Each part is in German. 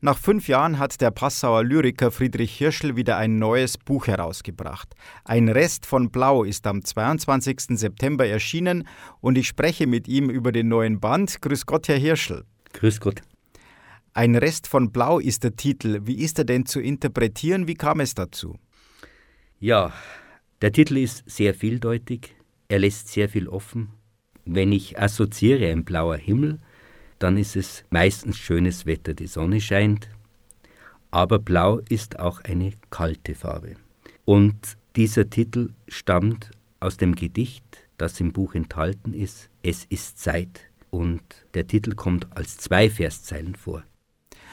Nach fünf Jahren hat der Passauer Lyriker Friedrich Hirschl wieder ein neues Buch herausgebracht. Ein Rest von Blau ist am 22. September erschienen und ich spreche mit ihm über den neuen Band. Grüß Gott, Herr Hirschl. Grüß Gott. Ein Rest von Blau ist der Titel. Wie ist er denn zu interpretieren? Wie kam es dazu? Ja, der Titel ist sehr vieldeutig. Er lässt sehr viel offen. Wenn ich assoziiere ein blauer Himmel, dann ist es meistens schönes Wetter, die Sonne scheint, aber blau ist auch eine kalte Farbe. Und dieser Titel stammt aus dem Gedicht, das im Buch enthalten ist, Es ist Zeit, und der Titel kommt als zwei Verszeilen vor.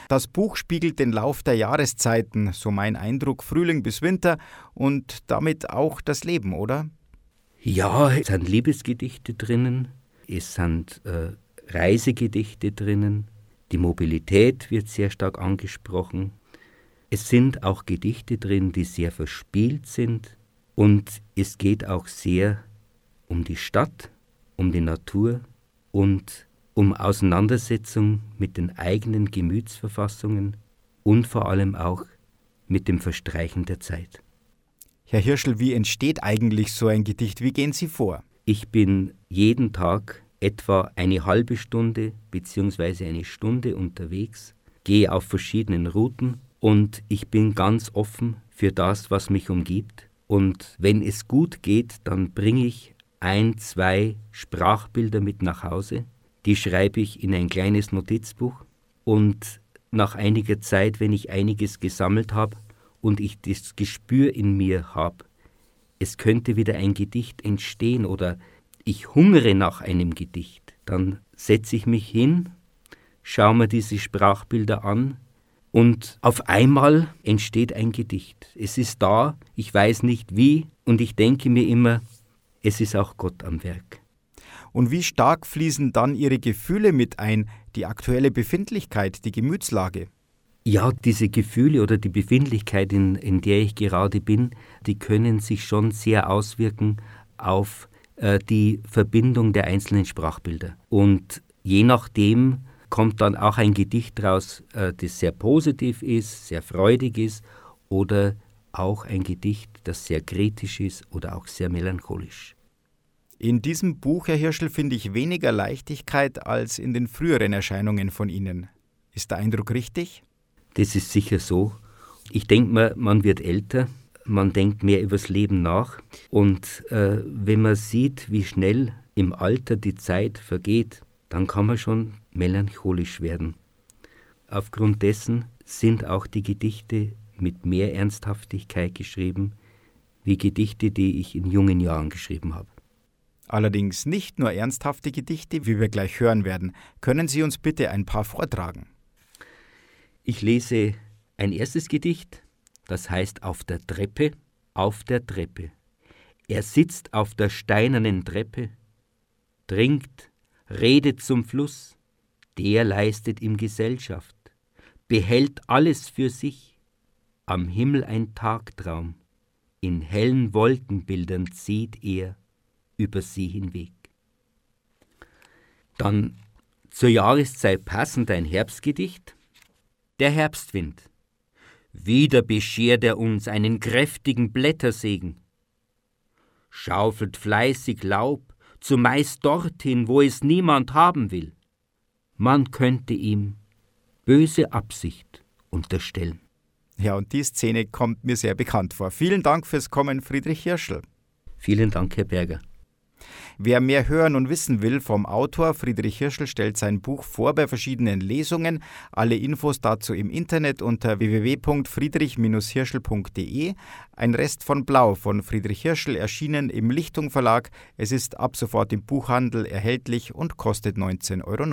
Das Buch spiegelt den Lauf der Jahreszeiten, so mein Eindruck, Frühling bis Winter und damit auch das Leben, oder? Ja, es sind Liebesgedichte drinnen, es sind äh, Reisegedichte drinnen, die Mobilität wird sehr stark angesprochen. Es sind auch Gedichte drin, die sehr verspielt sind und es geht auch sehr um die Stadt, um die Natur und um Auseinandersetzung mit den eigenen Gemütsverfassungen und vor allem auch mit dem Verstreichen der Zeit. Herr Hirschel, wie entsteht eigentlich so ein Gedicht? Wie gehen Sie vor? Ich bin jeden Tag etwa eine halbe Stunde bzw. eine Stunde unterwegs, gehe auf verschiedenen Routen und ich bin ganz offen für das, was mich umgibt. Und wenn es gut geht, dann bringe ich ein, zwei Sprachbilder mit nach Hause. Die schreibe ich in ein kleines Notizbuch. Und nach einiger Zeit, wenn ich einiges gesammelt habe und ich das Gespür in mir habe, es könnte wieder ein Gedicht entstehen oder ich hungere nach einem Gedicht, dann setze ich mich hin, schaue mir diese Sprachbilder an und auf einmal entsteht ein Gedicht. Es ist da, ich weiß nicht wie und ich denke mir immer, es ist auch Gott am Werk. Und wie stark fließen dann Ihre Gefühle mit ein, die aktuelle Befindlichkeit, die Gemütslage? Ja, diese Gefühle oder die Befindlichkeit, in, in der ich gerade bin, die können sich schon sehr auswirken auf die Verbindung der einzelnen Sprachbilder. Und je nachdem kommt dann auch ein Gedicht raus, äh, das sehr positiv ist, sehr freudig ist oder auch ein Gedicht, das sehr kritisch ist oder auch sehr melancholisch. In diesem Buch, Herr Hirschel, finde ich weniger Leichtigkeit als in den früheren Erscheinungen von Ihnen. Ist der Eindruck richtig? Das ist sicher so. Ich denke mal, man wird älter man denkt mehr übers Leben nach. Und äh, wenn man sieht, wie schnell im Alter die Zeit vergeht, dann kann man schon melancholisch werden. Aufgrund dessen sind auch die Gedichte mit mehr Ernsthaftigkeit geschrieben, wie Gedichte, die ich in jungen Jahren geschrieben habe. Allerdings nicht nur ernsthafte Gedichte, wie wir gleich hören werden. Können Sie uns bitte ein paar vortragen? Ich lese ein erstes Gedicht, das heißt auf der Treppe, auf der Treppe. Er sitzt auf der steinernen Treppe, trinkt, redet zum Fluss, der leistet ihm Gesellschaft, behält alles für sich, am Himmel ein Tagtraum, in hellen Wolkenbildern zieht er über sie hinweg. Dann zur Jahreszeit passend ein Herbstgedicht, der Herbstwind. Wieder beschert er uns einen kräftigen Blättersegen, schaufelt fleißig Laub, zumeist dorthin, wo es niemand haben will. Man könnte ihm böse Absicht unterstellen. Ja, und die Szene kommt mir sehr bekannt vor. Vielen Dank fürs Kommen, Friedrich Hirschl. Vielen Dank, Herr Berger. Wer mehr hören und wissen will vom Autor, Friedrich Hirschl stellt sein Buch vor bei verschiedenen Lesungen. Alle Infos dazu im Internet unter www.friedrich-hirschl.de. Ein Rest von Blau von Friedrich Hirschl erschienen im Lichtung Verlag. Es ist ab sofort im Buchhandel erhältlich und kostet 19,90 Euro.